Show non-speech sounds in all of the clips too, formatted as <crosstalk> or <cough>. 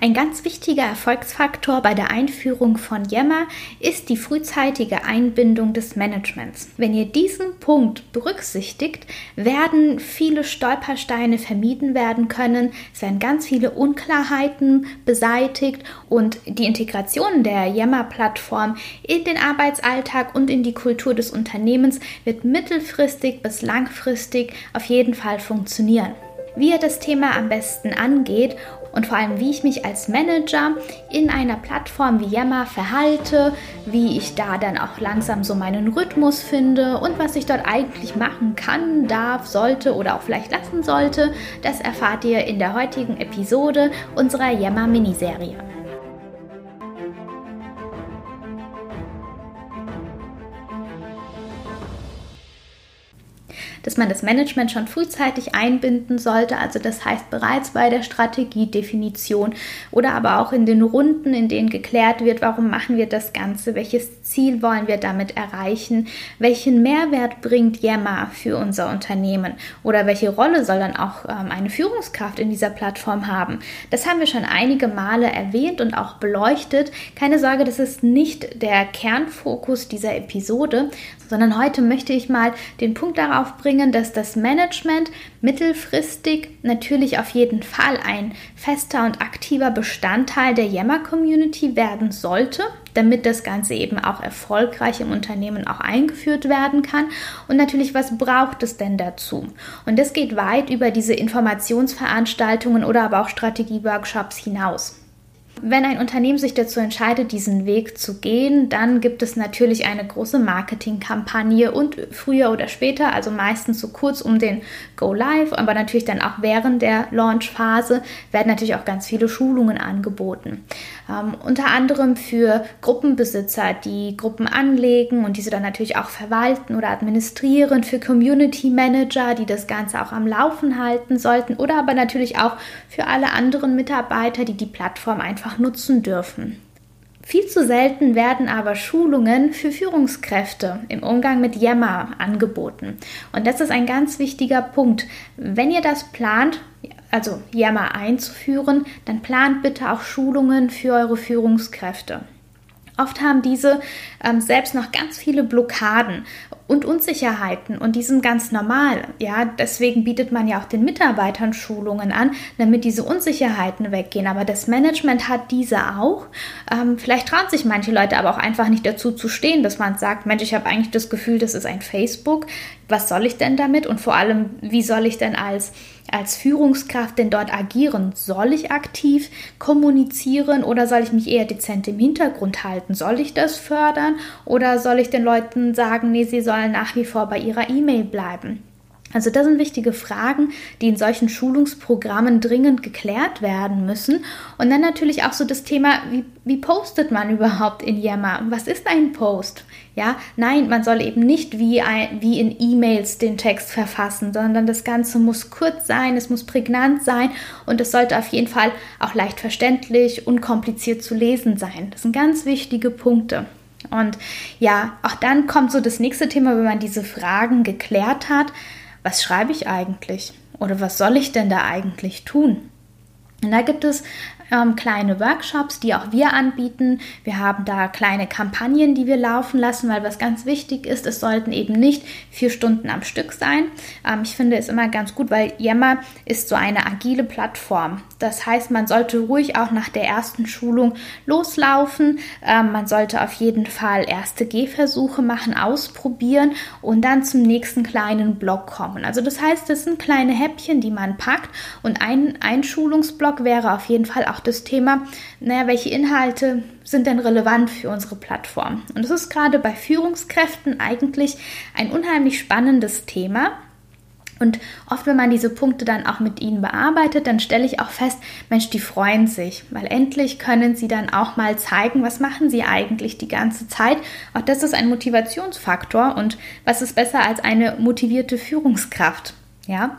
Ein ganz wichtiger Erfolgsfaktor bei der Einführung von Yammer ist die frühzeitige Einbindung des Managements. Wenn ihr diesen Punkt berücksichtigt, werden viele Stolpersteine vermieden werden können, es werden ganz viele Unklarheiten beseitigt und die Integration der Yammer-Plattform in den Arbeitsalltag und in die Kultur des Unternehmens wird mittelfristig bis langfristig auf jeden Fall funktionieren wie ihr das Thema am besten angeht und vor allem, wie ich mich als Manager in einer Plattform wie Yammer verhalte, wie ich da dann auch langsam so meinen Rhythmus finde und was ich dort eigentlich machen kann, darf, sollte oder auch vielleicht lassen sollte, das erfahrt ihr in der heutigen Episode unserer Yammer Miniserie. Dass man das Management schon frühzeitig einbinden sollte. Also das heißt bereits bei der Strategiedefinition oder aber auch in den Runden, in denen geklärt wird, warum machen wir das Ganze, welches Ziel wollen wir damit erreichen, welchen Mehrwert bringt Yammer für unser Unternehmen oder welche Rolle soll dann auch ähm, eine Führungskraft in dieser Plattform haben. Das haben wir schon einige Male erwähnt und auch beleuchtet. Keine Sorge, das ist nicht der Kernfokus dieser Episode, sondern heute möchte ich mal den Punkt darauf bringen, dass das Management mittelfristig natürlich auf jeden Fall ein fester und aktiver Bestandteil der Yammer-Community werden sollte, damit das Ganze eben auch erfolgreich im Unternehmen auch eingeführt werden kann. Und natürlich, was braucht es denn dazu? Und das geht weit über diese Informationsveranstaltungen oder aber auch Strategieworkshops hinaus. Wenn ein Unternehmen sich dazu entscheidet, diesen Weg zu gehen, dann gibt es natürlich eine große Marketingkampagne und früher oder später, also meistens so kurz um den Go Live, aber natürlich dann auch während der Launch-Phase, werden natürlich auch ganz viele Schulungen angeboten. Ähm, unter anderem für Gruppenbesitzer, die Gruppen anlegen und diese dann natürlich auch verwalten oder administrieren, für Community Manager, die das Ganze auch am Laufen halten sollten oder aber natürlich auch für alle anderen Mitarbeiter, die die Plattform einfach einfach nutzen dürfen. Viel zu selten werden aber Schulungen für Führungskräfte im Umgang mit Yammer angeboten. Und das ist ein ganz wichtiger Punkt. Wenn ihr das plant, also Yammer einzuführen, dann plant bitte auch Schulungen für eure Führungskräfte. Oft haben diese ähm, selbst noch ganz viele Blockaden und Unsicherheiten und die sind ganz normal. Ja, deswegen bietet man ja auch den Mitarbeitern Schulungen an, damit diese Unsicherheiten weggehen. Aber das Management hat diese auch. Ähm, vielleicht trauen sich manche Leute aber auch einfach nicht dazu zu stehen, dass man sagt, Mensch, ich habe eigentlich das Gefühl, das ist ein Facebook. Was soll ich denn damit? Und vor allem, wie soll ich denn als als Führungskraft denn dort agieren? Soll ich aktiv kommunizieren oder soll ich mich eher dezent im Hintergrund halten? Soll ich das fördern oder soll ich den Leuten sagen, nee, sie sollen nach wie vor bei ihrer E-Mail bleiben? Also das sind wichtige Fragen, die in solchen Schulungsprogrammen dringend geklärt werden müssen. Und dann natürlich auch so das Thema, wie, wie postet man überhaupt in Yammer? Was ist ein Post? Ja, nein, man soll eben nicht wie, wie in E-Mails den Text verfassen, sondern das Ganze muss kurz sein, es muss prägnant sein und es sollte auf jeden Fall auch leicht verständlich, unkompliziert zu lesen sein. Das sind ganz wichtige Punkte. Und ja, auch dann kommt so das nächste Thema, wenn man diese Fragen geklärt hat was schreibe ich eigentlich? Oder was soll ich denn da eigentlich tun? Und da gibt es ähm, kleine Workshops, die auch wir anbieten. Wir haben da kleine Kampagnen, die wir laufen lassen, weil was ganz wichtig ist, es sollten eben nicht vier Stunden am Stück sein. Ähm, ich finde es immer ganz gut, weil Yammer ist so eine agile Plattform. Das heißt, man sollte ruhig auch nach der ersten Schulung loslaufen. Ähm, man sollte auf jeden Fall erste Gehversuche machen, ausprobieren und dann zum nächsten kleinen Block kommen. Also das heißt, das sind kleine Häppchen, die man packt und ein Einschulungsblock wäre auf jeden Fall auch auch das Thema, naja, welche Inhalte sind denn relevant für unsere Plattform? Und das ist gerade bei Führungskräften eigentlich ein unheimlich spannendes Thema. Und oft, wenn man diese Punkte dann auch mit ihnen bearbeitet, dann stelle ich auch fest, Mensch, die freuen sich, weil endlich können sie dann auch mal zeigen, was machen sie eigentlich die ganze Zeit. Auch das ist ein Motivationsfaktor und was ist besser als eine motivierte Führungskraft? Ja,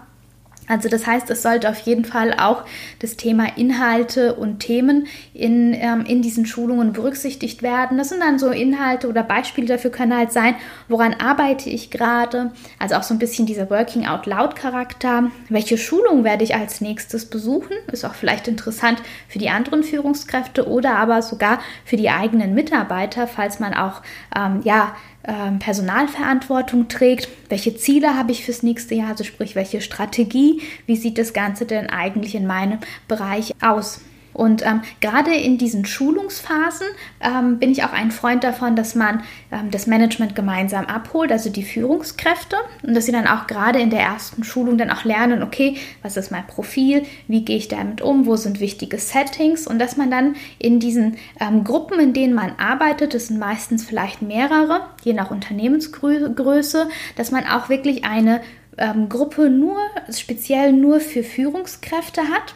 Also das heißt, es sollte auf jeden Fall auch das Thema Inhalte und Themen in, ähm, in diesen Schulungen berücksichtigt werden. Das sind dann so Inhalte oder Beispiele dafür können halt sein, woran arbeite ich gerade. Also auch so ein bisschen dieser Working Out Loud Charakter. Welche Schulung werde ich als nächstes besuchen? Ist auch vielleicht interessant für die anderen Führungskräfte oder aber sogar für die eigenen Mitarbeiter, falls man auch ähm, ja Personalverantwortung trägt. Welche Ziele habe ich fürs nächste Jahr? Also sprich, welche Strategie? Wie sieht das Ganze denn eigentlich in meinem Bereich aus? Und ähm, gerade in diesen Schulungsphasen ähm, bin ich auch ein Freund davon, dass man ähm, das Management gemeinsam abholt, also die Führungskräfte, und dass sie dann auch gerade in der ersten Schulung dann auch lernen, okay, was ist mein Profil, wie gehe ich damit um, wo sind wichtige Settings und dass man dann in diesen ähm, Gruppen, in denen man arbeitet, das sind meistens vielleicht mehrere, je nach Unternehmensgröße, dass man auch wirklich eine ähm, Gruppe nur, speziell nur für Führungskräfte hat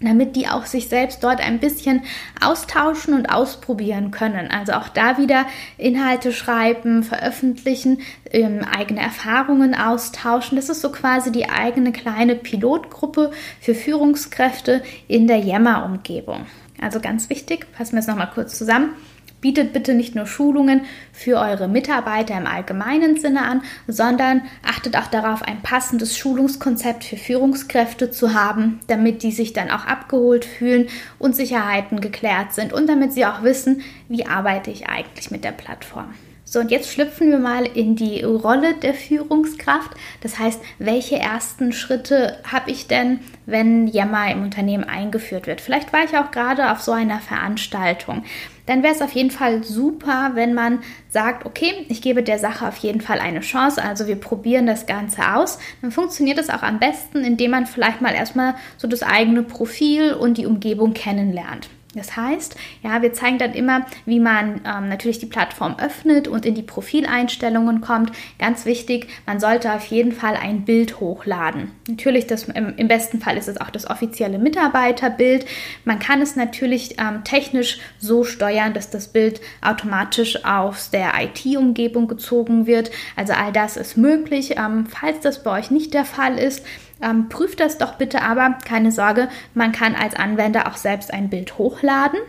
damit die auch sich selbst dort ein bisschen austauschen und ausprobieren können. Also auch da wieder Inhalte schreiben, veröffentlichen, ähm, eigene Erfahrungen austauschen. Das ist so quasi die eigene kleine Pilotgruppe für Führungskräfte in der Yammer-Umgebung. Also ganz wichtig, fassen wir es nochmal kurz zusammen. Bietet bitte nicht nur Schulungen für eure Mitarbeiter im allgemeinen Sinne an, sondern achtet auch darauf, ein passendes Schulungskonzept für Führungskräfte zu haben, damit die sich dann auch abgeholt fühlen und Sicherheiten geklärt sind und damit sie auch wissen, wie arbeite ich eigentlich mit der Plattform. So, und jetzt schlüpfen wir mal in die Rolle der Führungskraft. Das heißt, welche ersten Schritte habe ich denn, wenn Yammer im Unternehmen eingeführt wird? Vielleicht war ich auch gerade auf so einer Veranstaltung dann wäre es auf jeden Fall super, wenn man sagt, okay, ich gebe der Sache auf jeden Fall eine Chance, also wir probieren das Ganze aus. Dann funktioniert es auch am besten, indem man vielleicht mal erstmal so das eigene Profil und die Umgebung kennenlernt. Das heißt, ja, wir zeigen dann immer, wie man ähm, natürlich die Plattform öffnet und in die Profileinstellungen kommt. Ganz wichtig, man sollte auf jeden Fall ein Bild hochladen. Natürlich, das, im, im besten Fall ist es auch das offizielle Mitarbeiterbild. Man kann es natürlich ähm, technisch so steuern, dass das Bild automatisch aus der IT-Umgebung gezogen wird. Also all das ist möglich. Ähm, falls das bei euch nicht der Fall ist, ähm, prüft das doch bitte aber, keine Sorge, man kann als Anwender auch selbst ein Bild hochladen.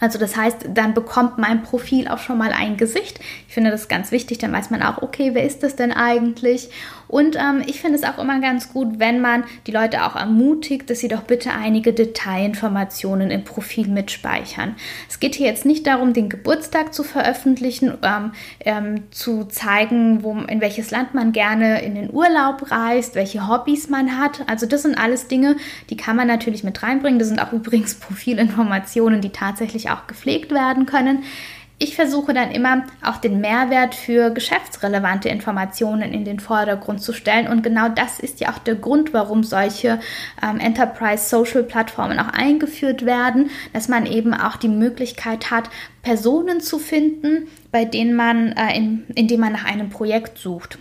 Also das heißt, dann bekommt mein Profil auch schon mal ein Gesicht. Ich finde das ganz wichtig, dann weiß man auch, okay, wer ist das denn eigentlich? Und ähm, ich finde es auch immer ganz gut, wenn man die Leute auch ermutigt, dass sie doch bitte einige Detailinformationen im Profil mitspeichern. Es geht hier jetzt nicht darum, den Geburtstag zu veröffentlichen, ähm, ähm, zu zeigen, wo, in welches Land man gerne in den Urlaub reist, welche Hobbys man hat. Also das sind alles Dinge, die kann man natürlich mit reinbringen. Das sind auch <laughs> übrigens Profilinformationen, die tatsächlich auch gepflegt werden können. Ich versuche dann immer auch den Mehrwert für geschäftsrelevante Informationen in den Vordergrund zu stellen. Und genau das ist ja auch der Grund, warum solche ähm, Enterprise Social Plattformen auch eingeführt werden, dass man eben auch die Möglichkeit hat, Personen zu finden, bei denen man, äh, in, indem man nach einem Projekt sucht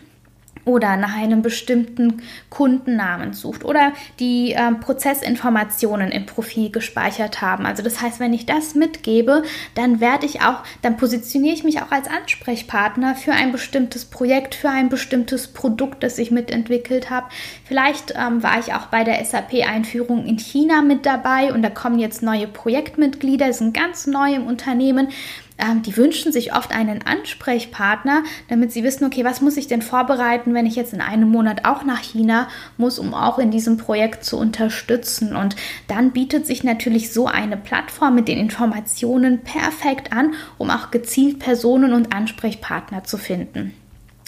oder nach einem bestimmten Kundennamen sucht oder die äh, Prozessinformationen im Profil gespeichert haben. Also das heißt, wenn ich das mitgebe, dann werde ich auch, dann positioniere ich mich auch als Ansprechpartner für ein bestimmtes Projekt, für ein bestimmtes Produkt, das ich mitentwickelt habe. Vielleicht ähm, war ich auch bei der SAP-Einführung in China mit dabei und da kommen jetzt neue Projektmitglieder, sind ganz neu im Unternehmen ähm, die wünschen sich oft einen Ansprechpartner, damit sie wissen, okay, was muss ich denn vorbereiten, wenn ich jetzt in einem Monat auch nach China muss, um auch in diesem Projekt zu unterstützen. Und dann bietet sich natürlich so eine Plattform mit den Informationen perfekt an, um auch gezielt Personen und Ansprechpartner zu finden.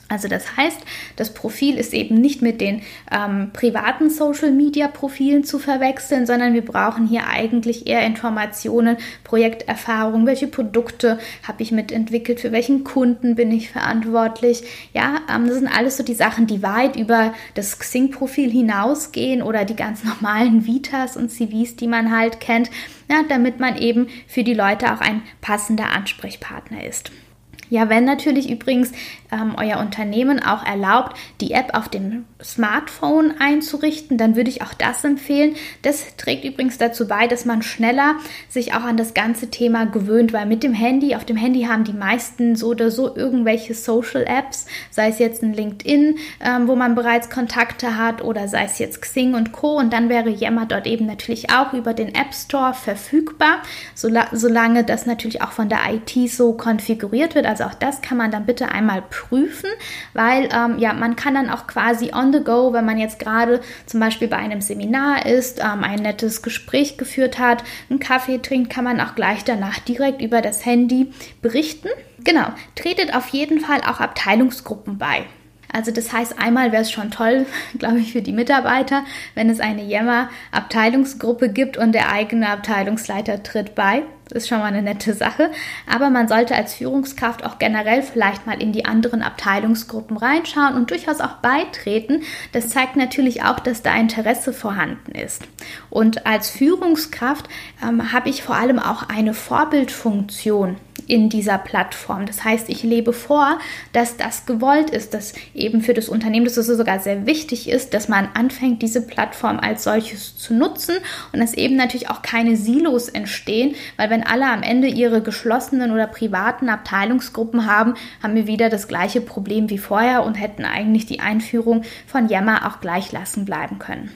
Also das heißt, das Profil ist eben nicht mit den ähm, privaten Social-Media-Profilen zu verwechseln, sondern wir brauchen hier eigentlich eher Informationen, Projekterfahrung, welche Produkte habe ich mitentwickelt, für welchen Kunden bin ich verantwortlich. Ja, ähm, das sind alles so die Sachen, die weit über das Xing-Profil hinausgehen oder die ganz <laughs> normalen Vitas und CVs, die man halt kennt, ja, damit man eben für die Leute auch ein passender Ansprechpartner ist. Ja, wenn natürlich übrigens ähm, euer Unternehmen auch erlaubt, die App auf dem Smartphone einzurichten, dann würde ich auch das empfehlen. Das trägt übrigens dazu bei, dass man schneller sich auch an das ganze Thema gewöhnt, weil mit dem Handy, auf dem Handy haben die meisten so oder so irgendwelche Social Apps, sei es jetzt ein LinkedIn, ähm, wo man bereits Kontakte hat oder sei es jetzt Xing und Co. Und dann wäre Yammer dort eben natürlich auch über den App Store verfügbar, solange das natürlich auch von der IT so konfiguriert wird. Also auch das kann man dann bitte einmal prüfen, weil ähm, ja, man kann dann auch quasi on the go, wenn man jetzt gerade zum Beispiel bei einem Seminar ist, ähm, ein nettes Gespräch geführt hat, einen Kaffee trinkt, kann man auch gleich danach direkt über das Handy berichten. Genau, tretet auf jeden Fall auch Abteilungsgruppen bei. Also das heißt, einmal wäre es schon toll, <laughs> glaube ich, für die Mitarbeiter, wenn es eine Yammer-Abteilungsgruppe gibt und der eigene Abteilungsleiter tritt bei. Das ist schon mal eine nette Sache. Aber man sollte als Führungskraft auch generell vielleicht mal in die anderen Abteilungsgruppen reinschauen und durchaus auch beitreten. Das zeigt natürlich auch, dass da Interesse vorhanden ist. Und als Führungskraft ähm, habe ich vor allem auch eine Vorbildfunktion in dieser Plattform. Das heißt, ich lebe vor, dass das gewollt ist, dass eben für das Unternehmen, dass es sogar sehr wichtig ist, dass man anfängt, diese Plattform als solches zu nutzen und dass eben natürlich auch keine Silos entstehen, weil wenn alle am Ende ihre geschlossenen oder privaten Abteilungsgruppen haben, haben wir wieder das gleiche Problem wie vorher und hätten eigentlich die Einführung von Yammer auch gleich lassen bleiben können.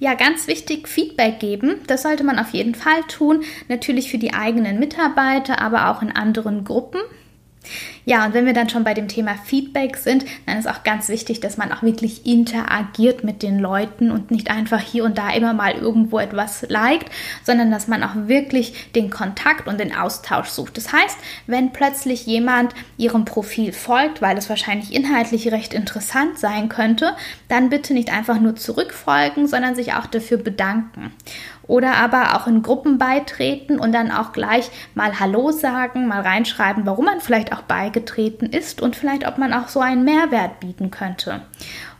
Ja, ganz wichtig, Feedback geben. Das sollte man auf jeden Fall tun. Natürlich für die eigenen Mitarbeiter, aber auch in anderen Gruppen. Ja, und wenn wir dann schon bei dem Thema Feedback sind, dann ist auch ganz wichtig, dass man auch wirklich interagiert mit den Leuten und nicht einfach hier und da immer mal irgendwo etwas liked, sondern dass man auch wirklich den Kontakt und den Austausch sucht. Das heißt, wenn plötzlich jemand ihrem Profil folgt, weil es wahrscheinlich inhaltlich recht interessant sein könnte, dann bitte nicht einfach nur zurückfolgen, sondern sich auch dafür bedanken oder aber auch in Gruppen beitreten und dann auch gleich mal Hallo sagen, mal reinschreiben, warum man vielleicht auch beigetreten ist und vielleicht, ob man auch so einen Mehrwert bieten könnte.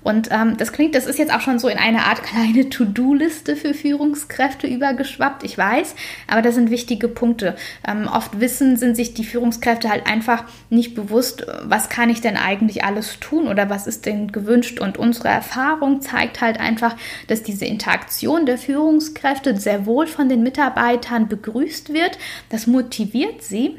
Und ähm, das klingt, das ist jetzt auch schon so in eine Art kleine To-Do-Liste für Führungskräfte übergeschwappt, ich weiß, aber das sind wichtige Punkte. Ähm, oft wissen, sind sich die Führungskräfte halt einfach nicht bewusst, was kann ich denn eigentlich alles tun oder was ist denn gewünscht. Und unsere Erfahrung zeigt halt einfach, dass diese Interaktion der Führungskräfte sehr wohl von den Mitarbeitern begrüßt wird. Das motiviert sie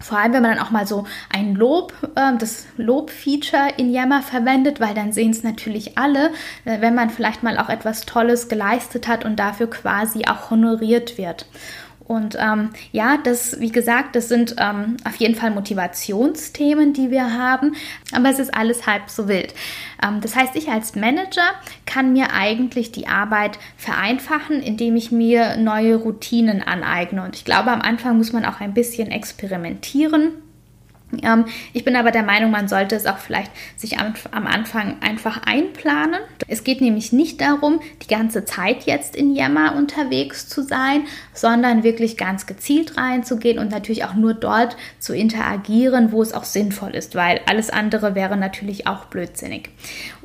vor allem, wenn man dann auch mal so ein Lob, äh, das Lob-Feature in Yammer verwendet, weil dann sehen es natürlich alle, äh, wenn man vielleicht mal auch etwas Tolles geleistet hat und dafür quasi auch honoriert wird. Und ähm, ja, das, wie gesagt, das sind ähm, auf jeden Fall Motivationsthemen, die wir haben, aber es ist alles halb so wild. Ähm, das heißt, ich als Manager kann mir eigentlich die Arbeit vereinfachen, indem ich mir neue Routinen aneigne. Und ich glaube, am Anfang muss man auch ein bisschen experimentieren ich bin aber der Meinung, man sollte es auch vielleicht sich am, am, Anfang einfach einplanen. Es geht nämlich nicht darum, die ganze Zeit jetzt in Yammer unterwegs zu sein, sondern wirklich ganz gezielt reinzugehen und natürlich auch nur dort zu interagieren, wo es auch sinnvoll ist, weil alles andere wäre natürlich auch blödsinnig.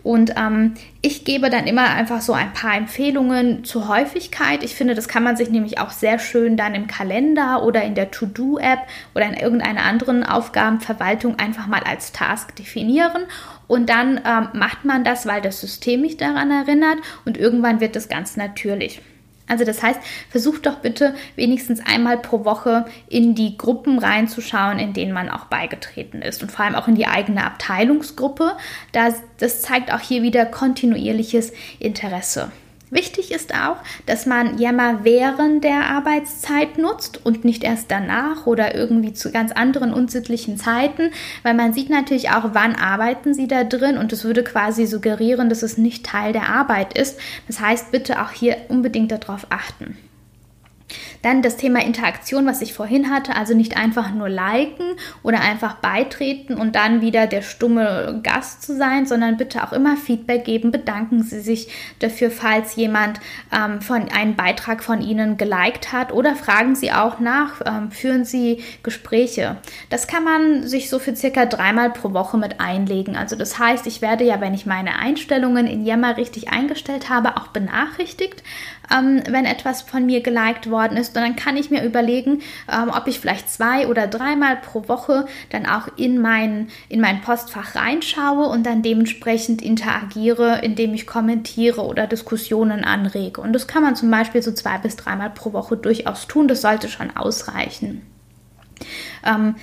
Und ähm, ich gebe dann immer einfach so ein paar Empfehlungen zur Häufigkeit. Ich finde, das kann man sich nämlich auch sehr schön dann im Kalender oder in der To-Do-App oder in irgendeiner anderen Aufgabenverwaltung einfach mal als Task definieren. Und dann ähm, macht man das, weil das System mich daran erinnert und irgendwann wird das ganz natürlich. Also das heißt, versucht doch bitte wenigstens einmal pro Woche in die Gruppen reinzuschauen, in denen man auch beigetreten ist und vor allem auch in die eigene Abteilungsgruppe. Das, das zeigt auch hier wieder kontinuierliches Interesse. Wichtig ist auch, dass man Yammer während der Arbeitszeit nutzt und nicht erst danach oder irgendwie zu ganz anderen unsittlichen Zeiten, weil man sieht natürlich auch, wann arbeiten sie da drin und es würde quasi suggerieren, dass es nicht Teil der Arbeit ist. Das heißt, bitte auch hier unbedingt darauf achten. Dann das Thema Interaktion, was ich vorhin hatte, also nicht einfach nur liken oder einfach beitreten und dann wieder der stumme Gast zu sein, sondern bitte auch immer Feedback geben. Bedanken Sie sich dafür, falls jemand ähm, von einen Beitrag von Ihnen geliked hat oder fragen Sie auch nach, ähm, führen Sie Gespräche. Das kann man sich so für circa dreimal pro Woche mit einlegen. Also das heißt, ich werde ja, wenn ich meine Einstellungen in Yammer richtig eingestellt habe, auch benachrichtigt, ähm, wenn etwas von mir geliked worden ist Und dann kann ich mir überlegen, ähm, ob ich vielleicht zwei oder dreimal pro Woche dann auch in mein, in mein Postfach reinschaue und dann dementsprechend interagiere, indem ich kommentiere oder Diskussionen anrege. Und das kann man zum Beispiel so zwei bis dreimal pro Woche durchaus tun. Das sollte schon ausreichen. Ähm,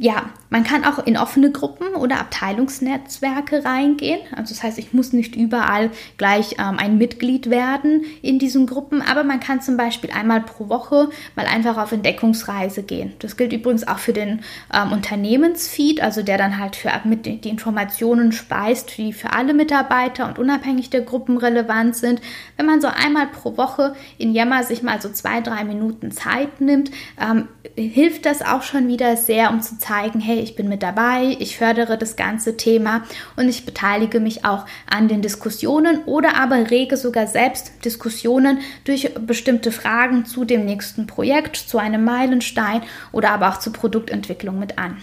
ja, man kann auch in offene Gruppen oder Abteilungsnetzwerke reingehen. Also das heißt, ich muss nicht überall gleich ähm, ein Mitglied werden in diesen Gruppen, aber man kann zum Beispiel einmal pro Woche mal einfach auf Entdeckungsreise gehen. Das gilt übrigens auch für den ähm, Unternehmensfeed, also der dann halt für mit die Informationen speist, die für alle Mitarbeiter und unabhängig der Gruppen relevant sind. Wenn man so einmal pro Woche in Yammer sich mal so zwei, drei Minuten Zeit nimmt, ähm, hilft das auch schon wieder sehr, um zu zeigen, hey, ich bin mit dabei, ich fördere das ganze Thema und ich beteilige mich auch an den Diskussionen oder aber rege sogar selbst Diskussionen durch bestimmte Fragen zu dem nächsten Projekt, zu einem Meilenstein oder aber auch zur Produktentwicklung mit an.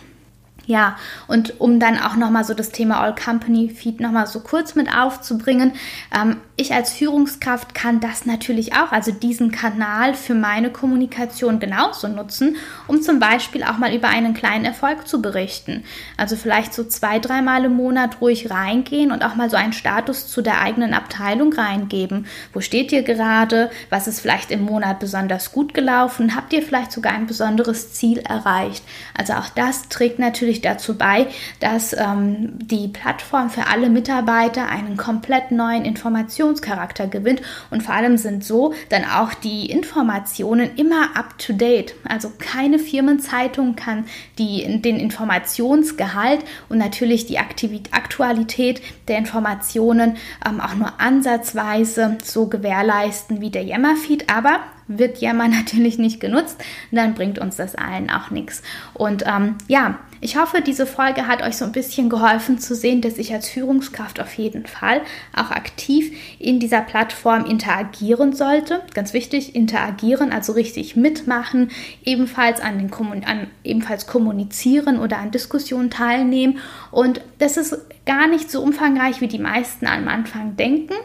Ja, und um dann auch nochmal so das Thema All Company Feed nochmal so kurz mit aufzubringen, ähm, ich als Führungskraft kann das natürlich auch, also diesen Kanal für meine Kommunikation genauso nutzen, um zum Beispiel auch mal über einen kleinen Erfolg zu berichten. Also vielleicht so zwei, dreimal im Monat ruhig reingehen und auch mal so einen Status zu der eigenen Abteilung reingeben. Wo steht ihr gerade? Was ist vielleicht im Monat besonders gut gelaufen? Habt ihr vielleicht sogar ein besonderes Ziel erreicht? Also auch das trägt natürlich dazu bei, dass ähm, die Plattform für alle Mitarbeiter einen komplett neuen Informations Informationscharakter gewinnt und vor allem sind so dann auch die Informationen immer up-to-date. Also keine Firmenzeitung kann die, den Informationsgehalt und natürlich die Aktivität, Aktualität der Informationen ähm, auch nur ansatzweise so gewährleisten wie der Yammer-Feed, aber wird Yammer <laughs> natürlich nicht genutzt, dann bringt uns das allen auch nichts. Und ähm, ja, ich hoffe, diese Folge hat euch so ein bisschen geholfen zu sehen, dass ich als Führungskraft auf jeden Fall auch aktiv in dieser Plattform interagieren sollte. Ganz wichtig, interagieren, also richtig mitmachen, ebenfalls an den an, ebenfalls kommunizieren oder an Diskussionen teilnehmen. Und das ist gar nicht so umfangreich, wie die meisten am Anfang denken.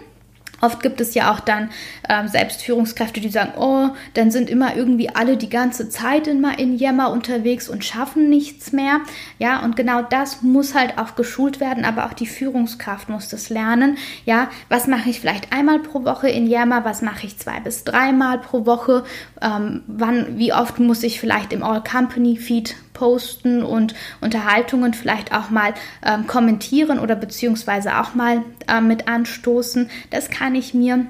Oft gibt es ja auch dann ähm, Selbstführungskräfte, die sagen, oh, dann sind immer irgendwie alle die ganze Zeit immer in Jammer unterwegs und schaffen nichts mehr. Ja, und genau das muss halt auch geschult werden, aber auch die Führungskraft muss das lernen. Ja, was mache ich vielleicht einmal pro Woche in Jammer, was mache ich zwei bis dreimal pro Woche, ähm, wann, wie oft muss ich vielleicht im All-Company-Feed posten und Unterhaltungen vielleicht auch mal ähm, kommentieren oder beziehungsweise auch mal äh, mit anstoßen. Das kann ich mir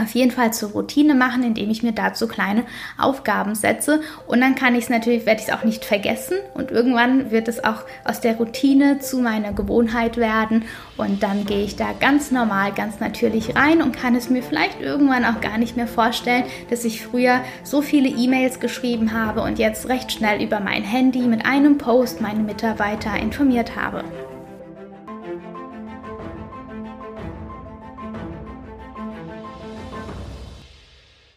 auf jeden Fall zur Routine machen, indem ich mir dazu kleine Aufgaben setze. Und dann kann ich es natürlich, werde ich es auch nicht vergessen. Und irgendwann wird es auch aus der Routine zu meiner Gewohnheit werden. Und dann gehe ich da ganz normal, ganz natürlich rein und kann es mir vielleicht irgendwann auch gar nicht mehr vorstellen, dass ich früher so viele E-Mails geschrieben habe und jetzt recht schnell über mein Handy mit einem Post meine Mitarbeiter informiert habe.